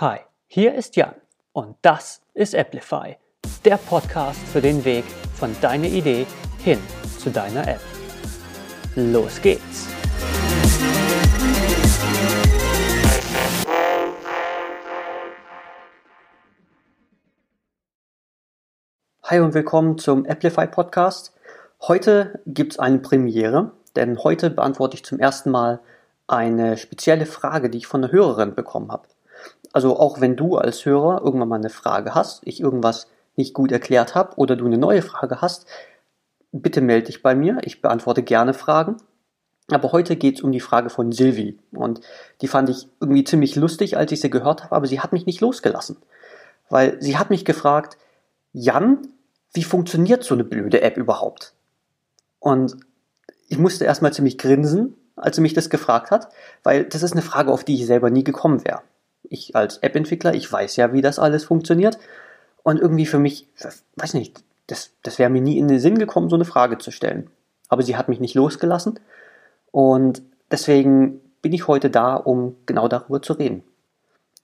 Hi, hier ist Jan und das ist Applify, der Podcast für den Weg von deiner Idee hin zu deiner App. Los geht's! Hi und willkommen zum Applify Podcast. Heute gibt es eine Premiere, denn heute beantworte ich zum ersten Mal eine spezielle Frage, die ich von einer Hörerin bekommen habe. Also auch wenn du als Hörer irgendwann mal eine Frage hast, ich irgendwas nicht gut erklärt habe oder du eine neue Frage hast, bitte melde dich bei mir. Ich beantworte gerne Fragen. Aber heute geht es um die Frage von Silvi. Und die fand ich irgendwie ziemlich lustig, als ich sie gehört habe, aber sie hat mich nicht losgelassen. Weil sie hat mich gefragt, Jan, wie funktioniert so eine blöde App überhaupt? Und ich musste erstmal ziemlich grinsen, als sie mich das gefragt hat, weil das ist eine Frage, auf die ich selber nie gekommen wäre. Ich als App-Entwickler, ich weiß ja, wie das alles funktioniert. Und irgendwie für mich, weiß nicht, das, das wäre mir nie in den Sinn gekommen, so eine Frage zu stellen. Aber sie hat mich nicht losgelassen. Und deswegen bin ich heute da, um genau darüber zu reden.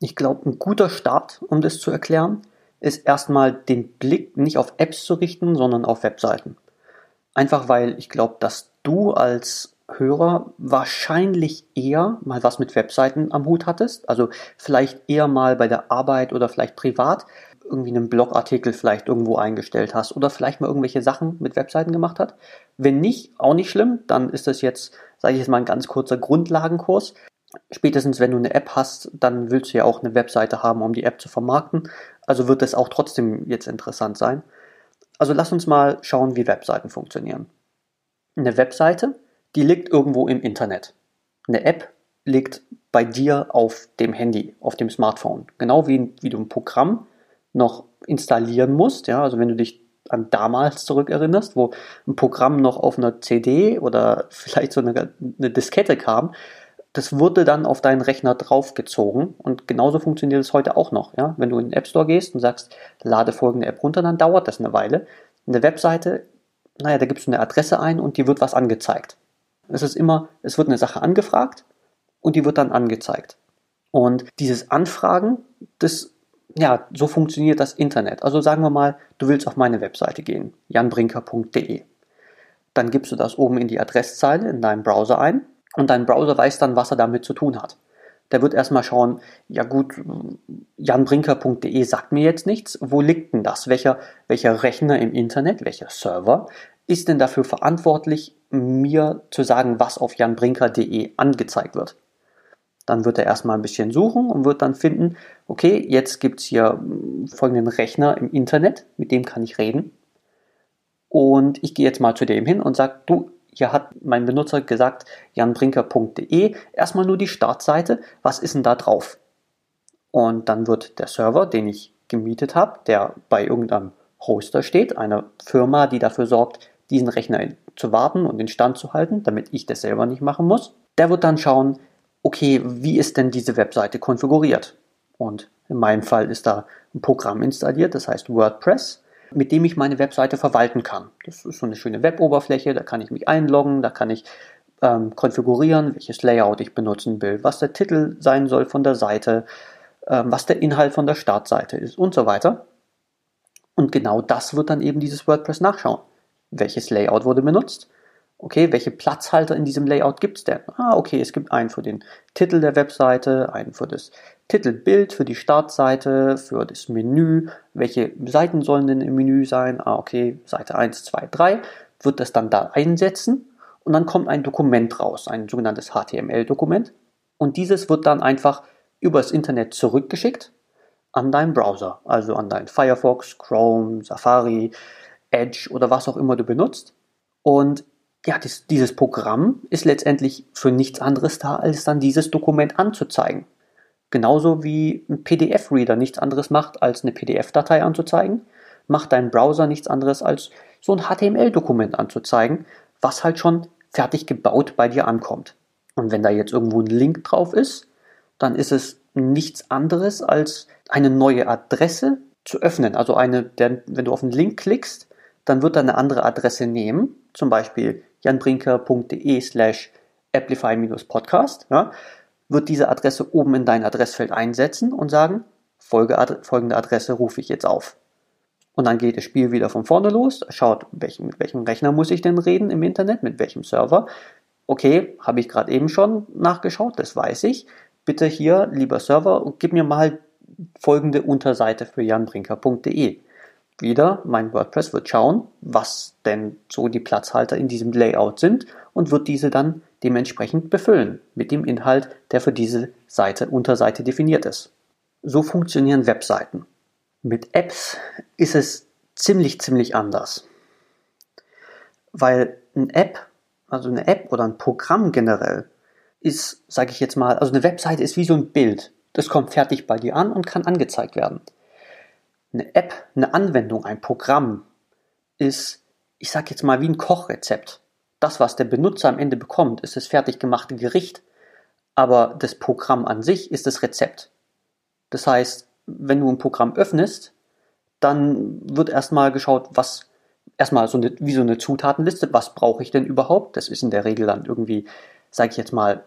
Ich glaube, ein guter Start, um das zu erklären, ist erstmal den Blick nicht auf Apps zu richten, sondern auf Webseiten. Einfach weil ich glaube, dass du als Hörer wahrscheinlich eher mal was mit Webseiten am Hut hattest. Also vielleicht eher mal bei der Arbeit oder vielleicht privat irgendwie einen Blogartikel vielleicht irgendwo eingestellt hast oder vielleicht mal irgendwelche Sachen mit Webseiten gemacht hat. Wenn nicht, auch nicht schlimm, dann ist das jetzt, sage ich jetzt mal, ein ganz kurzer Grundlagenkurs. Spätestens wenn du eine App hast, dann willst du ja auch eine Webseite haben, um die App zu vermarkten. Also wird das auch trotzdem jetzt interessant sein. Also lass uns mal schauen, wie Webseiten funktionieren. Eine Webseite, die liegt irgendwo im Internet. Eine App liegt bei dir auf dem Handy, auf dem Smartphone. Genau wie, wie du ein Programm noch installieren musst. Ja, also wenn du dich an damals zurückerinnerst, wo ein Programm noch auf einer CD oder vielleicht so eine, eine Diskette kam, das wurde dann auf deinen Rechner draufgezogen und genauso funktioniert es heute auch noch. Ja? Wenn du in den App Store gehst und sagst, lade folgende App runter, dann dauert das eine Weile. Eine Webseite, naja, da gibst du eine Adresse ein und die wird was angezeigt. Es ist immer, es wird eine Sache angefragt und die wird dann angezeigt. Und dieses Anfragen, das, ja, so funktioniert das Internet. Also sagen wir mal, du willst auf meine Webseite gehen, janbrinker.de. Dann gibst du das oben in die Adresszeile in deinem Browser ein und dein Browser weiß dann, was er damit zu tun hat. Der wird erstmal schauen, ja gut, janbrinker.de sagt mir jetzt nichts. Wo liegt denn das? Welcher, welcher Rechner im Internet, welcher Server ist denn dafür verantwortlich, mir zu sagen, was auf janbrinker.de angezeigt wird? Dann wird er erstmal ein bisschen suchen und wird dann finden, okay, jetzt gibt es hier folgenden Rechner im Internet, mit dem kann ich reden. Und ich gehe jetzt mal zu dem hin und sage, du, hier hat mein Benutzer gesagt, janbrinker.de, erstmal nur die Startseite, was ist denn da drauf? Und dann wird der Server, den ich gemietet habe, der bei irgendeinem Hoster steht, einer Firma, die dafür sorgt, diesen Rechner zu warten und in Stand zu halten, damit ich das selber nicht machen muss, der wird dann schauen, okay, wie ist denn diese Webseite konfiguriert? Und in meinem Fall ist da ein Programm installiert, das heißt WordPress mit dem ich meine Webseite verwalten kann. Das ist so eine schöne Weboberfläche, da kann ich mich einloggen, da kann ich ähm, konfigurieren, welches Layout ich benutzen will, was der Titel sein soll von der Seite, ähm, was der Inhalt von der Startseite ist und so weiter. Und genau das wird dann eben dieses WordPress nachschauen. Welches Layout wurde benutzt? Okay, welche Platzhalter in diesem Layout gibt es denn? Ah, okay, es gibt einen für den Titel der Webseite, einen für das Titelbild, für die Startseite, für das Menü. Welche Seiten sollen denn im Menü sein? Ah, okay, Seite 1, 2, 3. Wird das dann da einsetzen und dann kommt ein Dokument raus, ein sogenanntes HTML-Dokument. Und dieses wird dann einfach übers Internet zurückgeschickt an deinen Browser, also an deinen Firefox, Chrome, Safari, Edge oder was auch immer du benutzt. Und ja, dies, dieses Programm ist letztendlich für nichts anderes da, als dann dieses Dokument anzuzeigen. Genauso wie ein PDF-Reader nichts anderes macht, als eine PDF-Datei anzuzeigen, macht dein Browser nichts anderes, als so ein HTML-Dokument anzuzeigen, was halt schon fertig gebaut bei dir ankommt. Und wenn da jetzt irgendwo ein Link drauf ist, dann ist es nichts anderes als eine neue Adresse zu öffnen. Also eine, der, wenn du auf einen Link klickst, dann wird er eine andere Adresse nehmen, zum Beispiel janbrinker.de slash amplify-podcast. Ja. wird diese Adresse oben in dein Adressfeld einsetzen und sagen, folgende Adresse rufe ich jetzt auf. Und dann geht das Spiel wieder von vorne los, schaut, welchen, mit welchem Rechner muss ich denn reden im Internet, mit welchem Server. Okay, habe ich gerade eben schon nachgeschaut, das weiß ich. Bitte hier, lieber Server, gib mir mal folgende Unterseite für janbrinker.de. Wieder, mein WordPress wird schauen, was denn so die Platzhalter in diesem Layout sind und wird diese dann dementsprechend befüllen mit dem Inhalt, der für diese Seite, Unterseite definiert ist. So funktionieren Webseiten. Mit Apps ist es ziemlich, ziemlich anders. Weil eine App, also eine App oder ein Programm generell, ist, sage ich jetzt mal, also eine Webseite ist wie so ein Bild. Das kommt fertig bei dir an und kann angezeigt werden eine App, eine Anwendung, ein Programm ist, ich sage jetzt mal, wie ein Kochrezept. Das, was der Benutzer am Ende bekommt, ist das fertig gemachte Gericht, aber das Programm an sich ist das Rezept. Das heißt, wenn du ein Programm öffnest, dann wird erstmal geschaut, was erstmal so eine, wie so eine Zutatenliste, was brauche ich denn überhaupt? Das ist in der Regel dann irgendwie, sage ich jetzt mal,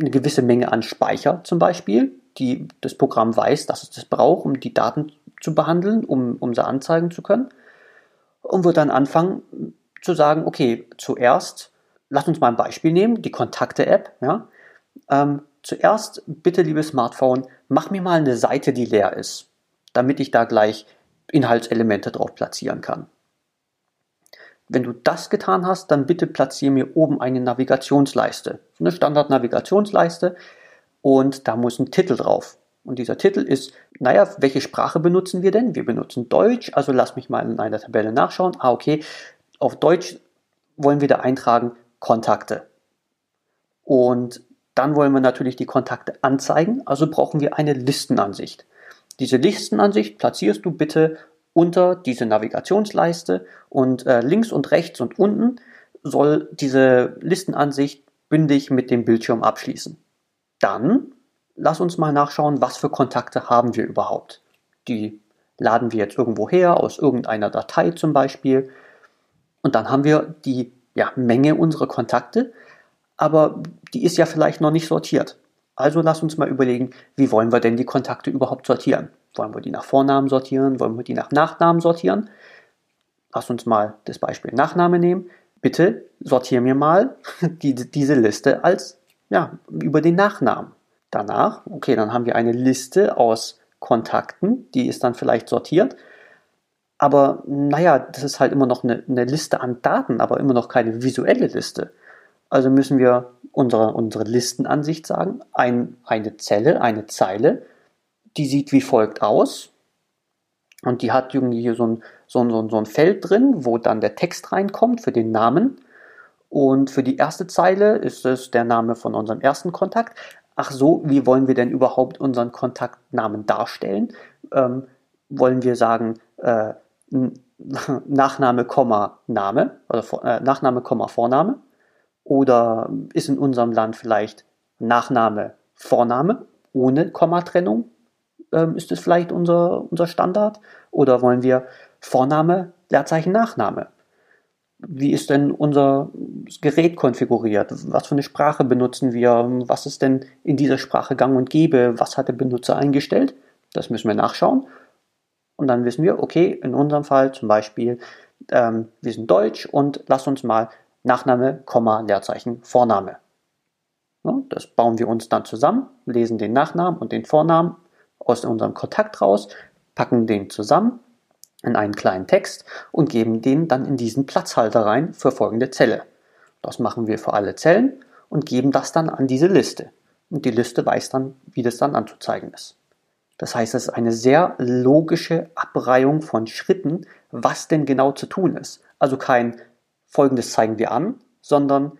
eine gewisse Menge an Speicher zum Beispiel, die das Programm weiß, dass es das braucht, um die Daten zu behandeln, um, um sie anzeigen zu können. Und wird dann anfangen zu sagen, okay, zuerst, lass uns mal ein Beispiel nehmen, die Kontakte-App. Ja? Ähm, zuerst, bitte, liebes Smartphone, mach mir mal eine Seite, die leer ist, damit ich da gleich Inhaltselemente drauf platzieren kann. Wenn du das getan hast, dann bitte platziere mir oben eine Navigationsleiste, eine Standard-Navigationsleiste und da muss ein Titel drauf. Und dieser Titel ist, naja, welche Sprache benutzen wir denn? Wir benutzen Deutsch, also lass mich mal in einer Tabelle nachschauen. Ah, okay, auf Deutsch wollen wir da eintragen Kontakte. Und dann wollen wir natürlich die Kontakte anzeigen, also brauchen wir eine Listenansicht. Diese Listenansicht platzierst du bitte unter diese Navigationsleiste und äh, links und rechts und unten soll diese Listenansicht bündig mit dem Bildschirm abschließen. Dann lass uns mal nachschauen, was für Kontakte haben wir überhaupt. Die laden wir jetzt irgendwo her, aus irgendeiner Datei zum Beispiel. Und dann haben wir die ja, Menge unserer Kontakte, aber die ist ja vielleicht noch nicht sortiert. Also lass uns mal überlegen, wie wollen wir denn die Kontakte überhaupt sortieren? Wollen wir die nach Vornamen sortieren? Wollen wir die nach Nachnamen sortieren? Lass uns mal das Beispiel Nachname nehmen. Bitte sortiere mir mal die, diese Liste als ja, über den Nachnamen. Danach, okay, dann haben wir eine Liste aus Kontakten, die ist dann vielleicht sortiert. Aber naja, das ist halt immer noch eine, eine Liste an Daten, aber immer noch keine visuelle Liste. Also müssen wir unsere, unsere Listenansicht sagen, ein, eine Zelle, eine Zeile, die sieht wie folgt aus. Und die hat irgendwie hier so ein, so, ein, so ein Feld drin, wo dann der Text reinkommt für den Namen. Und für die erste Zeile ist es der Name von unserem ersten Kontakt ach so, wie wollen wir denn überhaupt unseren Kontaktnamen darstellen? Ähm, wollen wir sagen, äh, Nachname, Name, oder äh, Nachname, Vorname? Oder ist in unserem Land vielleicht Nachname, Vorname ohne Kommatrennung? Ähm, ist das vielleicht unser, unser Standard? Oder wollen wir Vorname, Leerzeichen, Nachname? Wie ist denn unser Gerät konfiguriert? Was für eine Sprache benutzen wir? Was ist denn in dieser Sprache gang und gäbe? Was hat der Benutzer eingestellt? Das müssen wir nachschauen. Und dann wissen wir, okay, in unserem Fall zum Beispiel, ähm, wir sind Deutsch und lass uns mal Nachname, Komma, Leerzeichen, Vorname. Ja, das bauen wir uns dann zusammen, lesen den Nachnamen und den Vornamen aus unserem Kontakt raus, packen den zusammen in einen kleinen Text und geben den dann in diesen Platzhalter rein für folgende Zelle. Das machen wir für alle Zellen und geben das dann an diese Liste. Und die Liste weiß dann, wie das dann anzuzeigen ist. Das heißt, es ist eine sehr logische Abreihung von Schritten, was denn genau zu tun ist. Also kein Folgendes zeigen wir an, sondern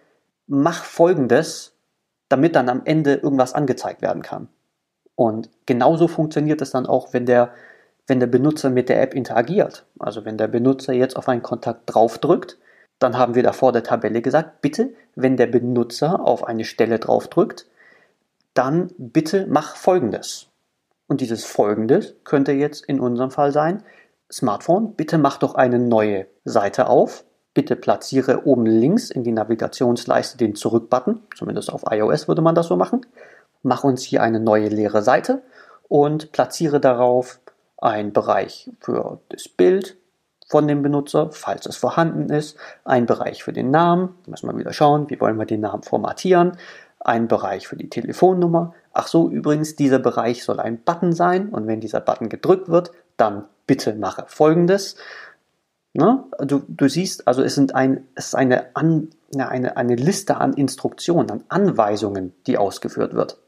mach Folgendes, damit dann am Ende irgendwas angezeigt werden kann. Und genauso funktioniert es dann auch, wenn der wenn der Benutzer mit der App interagiert. Also wenn der Benutzer jetzt auf einen Kontakt draufdrückt, dann haben wir da vor der Tabelle gesagt, bitte, wenn der Benutzer auf eine Stelle draufdrückt, dann bitte mach Folgendes. Und dieses Folgendes könnte jetzt in unserem Fall sein, Smartphone, bitte mach doch eine neue Seite auf. Bitte platziere oben links in die Navigationsleiste den Zurück-Button. Zumindest auf iOS würde man das so machen. mach uns hier eine neue leere Seite und platziere darauf einen Bereich für das Bild von dem Benutzer, falls es vorhanden ist, einen Bereich für den Namen, müssen wir wieder schauen, wie wollen wir den Namen formatieren, einen Bereich für die Telefonnummer. Ach so, übrigens, dieser Bereich soll ein Button sein und wenn dieser Button gedrückt wird, dann bitte mache folgendes. Ne? Du, du siehst, also es, sind ein, es ist eine, an, eine, eine Liste an Instruktionen, an Anweisungen, die ausgeführt wird.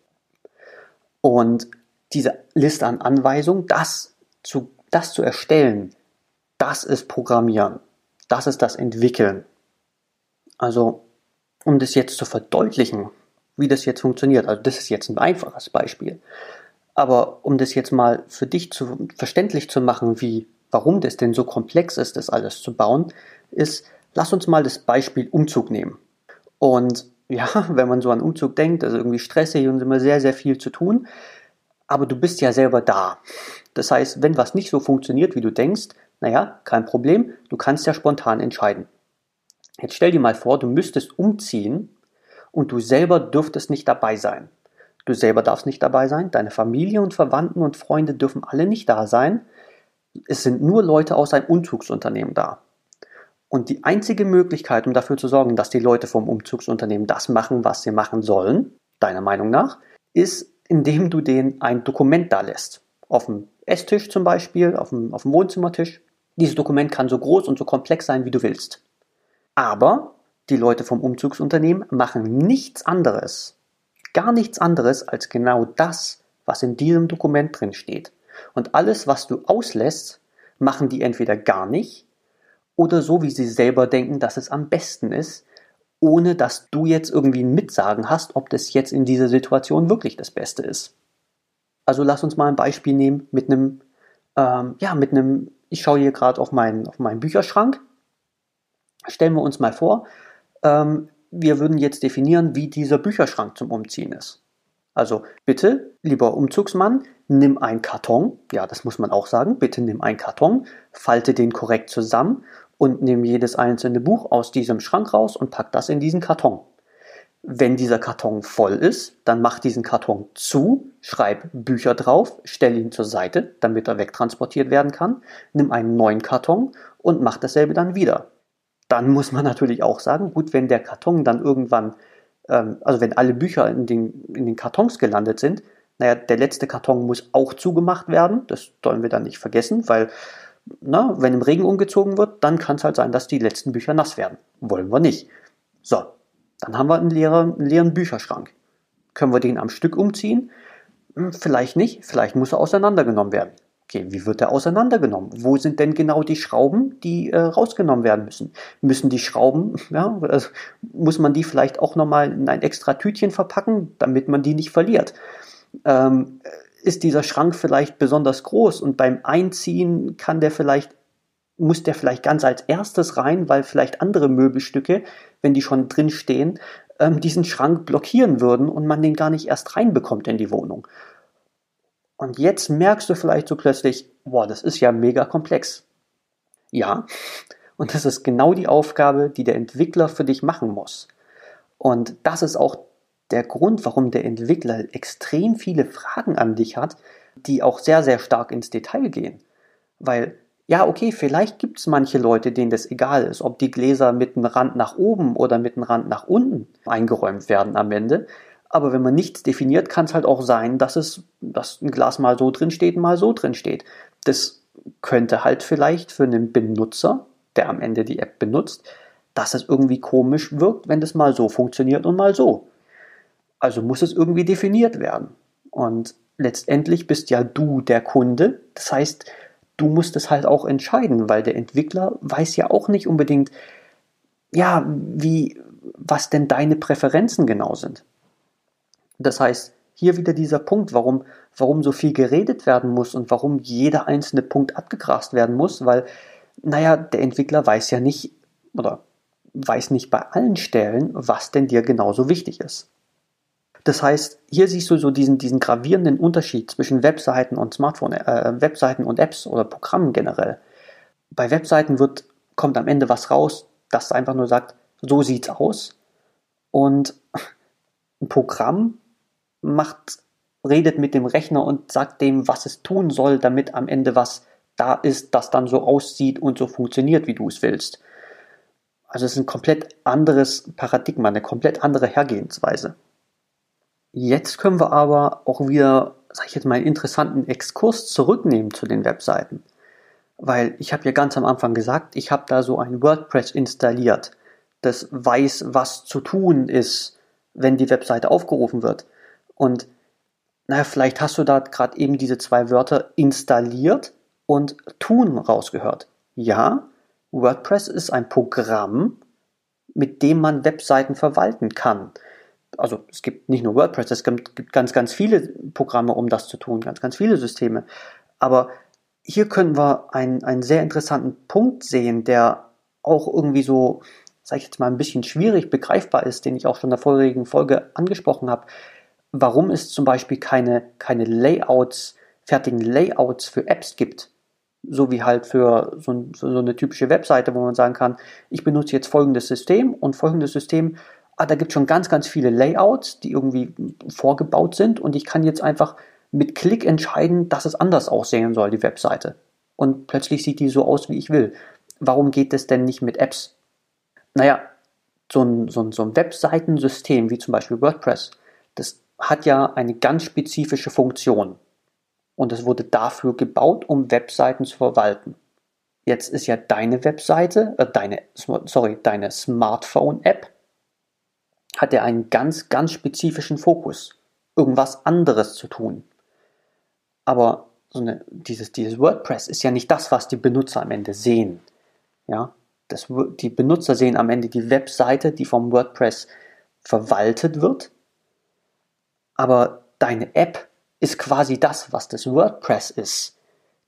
Und diese Liste an Anweisungen, das zu, das zu erstellen, das ist Programmieren. Das ist das Entwickeln. Also, um das jetzt zu verdeutlichen, wie das jetzt funktioniert, also das ist jetzt ein einfaches Beispiel. Aber um das jetzt mal für dich zu, verständlich zu machen, wie, warum das denn so komplex ist, das alles zu bauen, ist, lass uns mal das Beispiel Umzug nehmen. Und ja, wenn man so an Umzug denkt, also irgendwie stressig und immer sehr, sehr viel zu tun, aber du bist ja selber da. Das heißt, wenn was nicht so funktioniert, wie du denkst, naja, kein Problem, du kannst ja spontan entscheiden. Jetzt stell dir mal vor, du müsstest umziehen und du selber dürftest nicht dabei sein. Du selber darfst nicht dabei sein, deine Familie und Verwandten und Freunde dürfen alle nicht da sein. Es sind nur Leute aus einem Umzugsunternehmen da. Und die einzige Möglichkeit, um dafür zu sorgen, dass die Leute vom Umzugsunternehmen das machen, was sie machen sollen, deiner Meinung nach, ist, indem du denen ein Dokument da lässt. Auf dem Esstisch zum Beispiel, auf dem, auf dem Wohnzimmertisch. Dieses Dokument kann so groß und so komplex sein, wie du willst. Aber die Leute vom Umzugsunternehmen machen nichts anderes, gar nichts anderes als genau das, was in diesem Dokument drin steht. Und alles, was du auslässt, machen die entweder gar nicht oder so, wie sie selber denken, dass es am besten ist, ohne dass du jetzt irgendwie ein Mitsagen hast, ob das jetzt in dieser Situation wirklich das Beste ist. Also lass uns mal ein Beispiel nehmen mit einem, ähm, ja, mit einem, ich schaue hier gerade auf meinen, auf meinen Bücherschrank. Stellen wir uns mal vor, ähm, wir würden jetzt definieren, wie dieser Bücherschrank zum Umziehen ist. Also bitte, lieber Umzugsmann, nimm einen Karton, ja, das muss man auch sagen, bitte nimm einen Karton, falte den korrekt zusammen und nimm jedes einzelne Buch aus diesem Schrank raus und pack das in diesen Karton. Wenn dieser Karton voll ist, dann mach diesen Karton zu, schreib Bücher drauf, stell ihn zur Seite, damit er wegtransportiert werden kann, nimm einen neuen Karton und mach dasselbe dann wieder. Dann muss man natürlich auch sagen, gut, wenn der Karton dann irgendwann, ähm, also wenn alle Bücher in den, in den Kartons gelandet sind, naja, der letzte Karton muss auch zugemacht werden, das sollen wir dann nicht vergessen, weil na, wenn im Regen umgezogen wird, dann kann es halt sein, dass die letzten Bücher nass werden. Wollen wir nicht. So, dann haben wir einen leeren, einen leeren Bücherschrank. Können wir den am Stück umziehen? Hm, vielleicht nicht, vielleicht muss er auseinandergenommen werden. Okay, wie wird er auseinandergenommen? Wo sind denn genau die Schrauben, die äh, rausgenommen werden müssen? Müssen die Schrauben, ja, also muss man die vielleicht auch nochmal in ein extra Tütchen verpacken, damit man die nicht verliert? Ähm, ist dieser Schrank vielleicht besonders groß und beim Einziehen kann der vielleicht, muss der vielleicht ganz als erstes rein, weil vielleicht andere Möbelstücke, wenn die schon drin stehen, ähm, diesen Schrank blockieren würden und man den gar nicht erst reinbekommt in die Wohnung. Und jetzt merkst du vielleicht so plötzlich, boah, das ist ja mega komplex. Ja, und das ist genau die Aufgabe, die der Entwickler für dich machen muss. Und das ist auch der Grund, warum der Entwickler extrem viele Fragen an dich hat, die auch sehr, sehr stark ins Detail gehen. Weil, ja, okay, vielleicht gibt es manche Leute, denen das egal ist, ob die Gläser mit dem Rand nach oben oder mit dem Rand nach unten eingeräumt werden am Ende. Aber wenn man nichts definiert, kann es halt auch sein, dass es, dass ein Glas mal so drin steht, mal so drin steht. Das könnte halt vielleicht für einen Benutzer, der am Ende die App benutzt, dass es irgendwie komisch wirkt, wenn das mal so funktioniert und mal so. Also muss es irgendwie definiert werden. Und letztendlich bist ja du der Kunde. Das heißt, du musst es halt auch entscheiden, weil der Entwickler weiß ja auch nicht unbedingt, ja, wie, was denn deine Präferenzen genau sind. Das heißt, hier wieder dieser Punkt, warum, warum so viel geredet werden muss und warum jeder einzelne Punkt abgegrast werden muss, weil, naja, der Entwickler weiß ja nicht oder weiß nicht bei allen Stellen, was denn dir genauso wichtig ist. Das heißt, hier siehst du so diesen, diesen gravierenden Unterschied zwischen Webseiten und Smartphone, äh, Webseiten und Apps oder Programmen generell. Bei Webseiten wird, kommt am Ende was raus, das einfach nur sagt, so sieht's aus. Und ein Programm macht, redet mit dem Rechner und sagt dem, was es tun soll, damit am Ende was da ist, das dann so aussieht und so funktioniert, wie du es willst. Also es ist ein komplett anderes Paradigma, eine komplett andere Hergehensweise. Jetzt können wir aber auch wieder, sag ich jetzt mal, einen interessanten Exkurs zurücknehmen zu den Webseiten. Weil ich habe ja ganz am Anfang gesagt, ich habe da so ein WordPress installiert, das weiß, was zu tun ist, wenn die Webseite aufgerufen wird. Und naja, vielleicht hast du da gerade eben diese zwei Wörter installiert und tun rausgehört. Ja, WordPress ist ein Programm, mit dem man Webseiten verwalten kann. Also es gibt nicht nur WordPress, es gibt ganz, ganz viele Programme, um das zu tun, ganz, ganz viele Systeme. Aber hier können wir einen, einen sehr interessanten Punkt sehen, der auch irgendwie so, sage ich jetzt mal, ein bisschen schwierig begreifbar ist, den ich auch schon in der vorigen Folge angesprochen habe. Warum es zum Beispiel keine, keine Layouts, fertigen Layouts für Apps gibt so wie halt für so, so, eine typische Webseite, wo man sagen kann, ich benutze jetzt folgendes System und folgendes System, da gibt es schon ganz, ganz viele Layouts, die irgendwie vorgebaut sind und ich kann jetzt einfach mit Klick entscheiden, dass es anders aussehen soll, die Webseite. Und plötzlich sieht die so aus, wie ich will. Warum geht das denn nicht mit Apps? Naja, so ein, so ein, so ein Webseitensystem wie zum Beispiel WordPress, das hat ja eine ganz spezifische Funktion und es wurde dafür gebaut, um Webseiten zu verwalten. Jetzt ist ja deine Webseite, äh, deine, sorry, deine Smartphone-App hat ja einen ganz, ganz spezifischen Fokus, irgendwas anderes zu tun. Aber so eine, dieses, dieses WordPress ist ja nicht das, was die Benutzer am Ende sehen. Ja, das, die Benutzer sehen am Ende die Webseite, die vom WordPress verwaltet wird. Aber deine App ist quasi das, was das WordPress ist.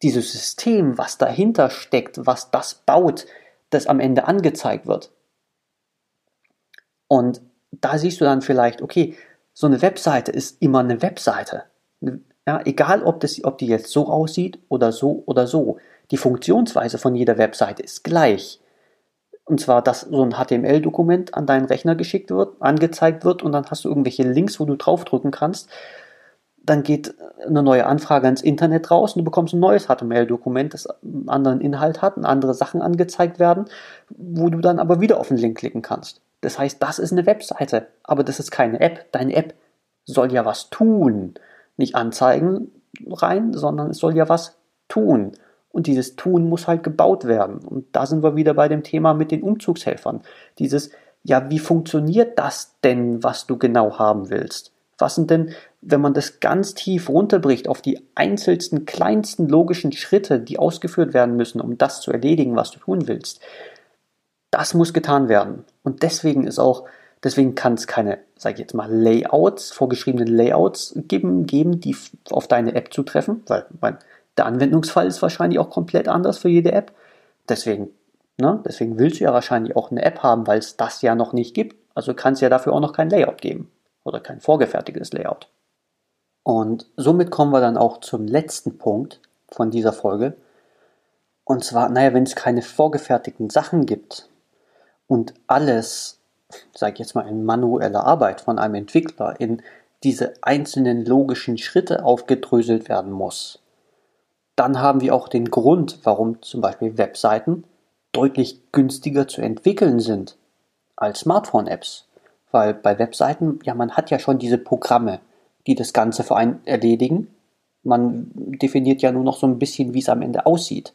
Dieses System, was dahinter steckt, was das baut, das am Ende angezeigt wird. Und da siehst du dann vielleicht, okay, so eine Webseite ist immer eine Webseite. Ja, egal, ob, das, ob die jetzt so aussieht oder so oder so. Die Funktionsweise von jeder Webseite ist gleich. Und zwar, dass so ein HTML-Dokument an deinen Rechner geschickt wird, angezeigt wird und dann hast du irgendwelche Links, wo du draufdrücken kannst dann geht eine neue Anfrage ans Internet raus und du bekommst ein neues HTML-Dokument, das einen anderen Inhalt hat und andere Sachen angezeigt werden, wo du dann aber wieder auf den Link klicken kannst. Das heißt, das ist eine Webseite, aber das ist keine App. Deine App soll ja was tun. Nicht anzeigen rein, sondern es soll ja was tun. Und dieses Tun muss halt gebaut werden. Und da sind wir wieder bei dem Thema mit den Umzugshelfern. Dieses, ja, wie funktioniert das denn, was du genau haben willst? Was sind denn, wenn man das ganz tief runterbricht auf die einzelsten, kleinsten logischen Schritte, die ausgeführt werden müssen, um das zu erledigen, was du tun willst? Das muss getan werden. Und deswegen ist auch, deswegen kann es keine, sag ich jetzt mal, Layouts, vorgeschriebene Layouts geben, geben, die auf deine App zutreffen, weil mein, der Anwendungsfall ist wahrscheinlich auch komplett anders für jede App. Deswegen, ne, deswegen willst du ja wahrscheinlich auch eine App haben, weil es das ja noch nicht gibt. Also kann es ja dafür auch noch kein Layout geben oder kein vorgefertigtes Layout. Und somit kommen wir dann auch zum letzten Punkt von dieser Folge. Und zwar, naja, wenn es keine vorgefertigten Sachen gibt und alles, sage ich jetzt mal, in manueller Arbeit von einem Entwickler in diese einzelnen logischen Schritte aufgedröselt werden muss, dann haben wir auch den Grund, warum zum Beispiel Webseiten deutlich günstiger zu entwickeln sind als Smartphone-Apps. Weil bei Webseiten, ja, man hat ja schon diese Programme, die das Ganze für einen erledigen. Man definiert ja nur noch so ein bisschen, wie es am Ende aussieht.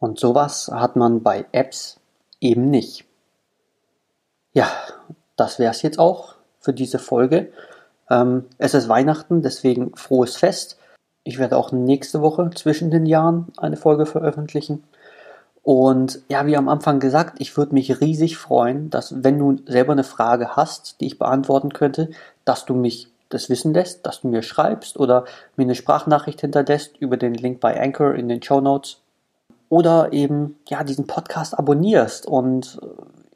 Und sowas hat man bei Apps eben nicht. Ja, das wäre es jetzt auch für diese Folge. Ähm, es ist Weihnachten, deswegen frohes Fest. Ich werde auch nächste Woche zwischen den Jahren eine Folge veröffentlichen. Und ja, wie am Anfang gesagt, ich würde mich riesig freuen, dass wenn du selber eine Frage hast, die ich beantworten könnte, dass du mich das wissen lässt, dass du mir schreibst oder mir eine Sprachnachricht hinterlässt über den Link bei Anchor in den Show Notes oder eben ja diesen Podcast abonnierst und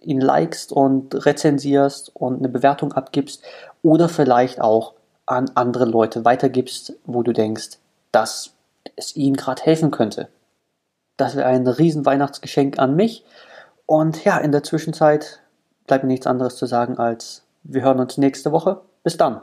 ihn likest und rezensierst und eine Bewertung abgibst oder vielleicht auch an andere Leute weitergibst, wo du denkst, dass es ihnen gerade helfen könnte. Das wäre ein riesen Weihnachtsgeschenk an mich. Und ja, in der Zwischenzeit bleibt mir nichts anderes zu sagen als wir hören uns nächste Woche. Bis dann.